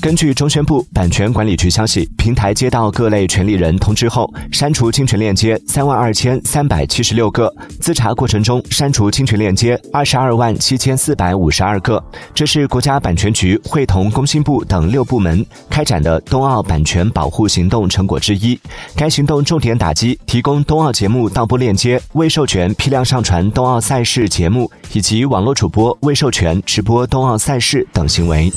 根据中宣部版权管理局消息，平台接到各类权利人通知后，删除侵权链接三万二千三百七十六个，自查过程中删除侵权链接二十二万七千四百五十二个。这是国家版权局会同工信部等六部门开展的冬奥版权保护行动成果之一。该行动重点打击提供冬奥节目盗播链接、未授权批量上传冬奥赛事节目以及网络主播未授权直播冬奥赛事等行为。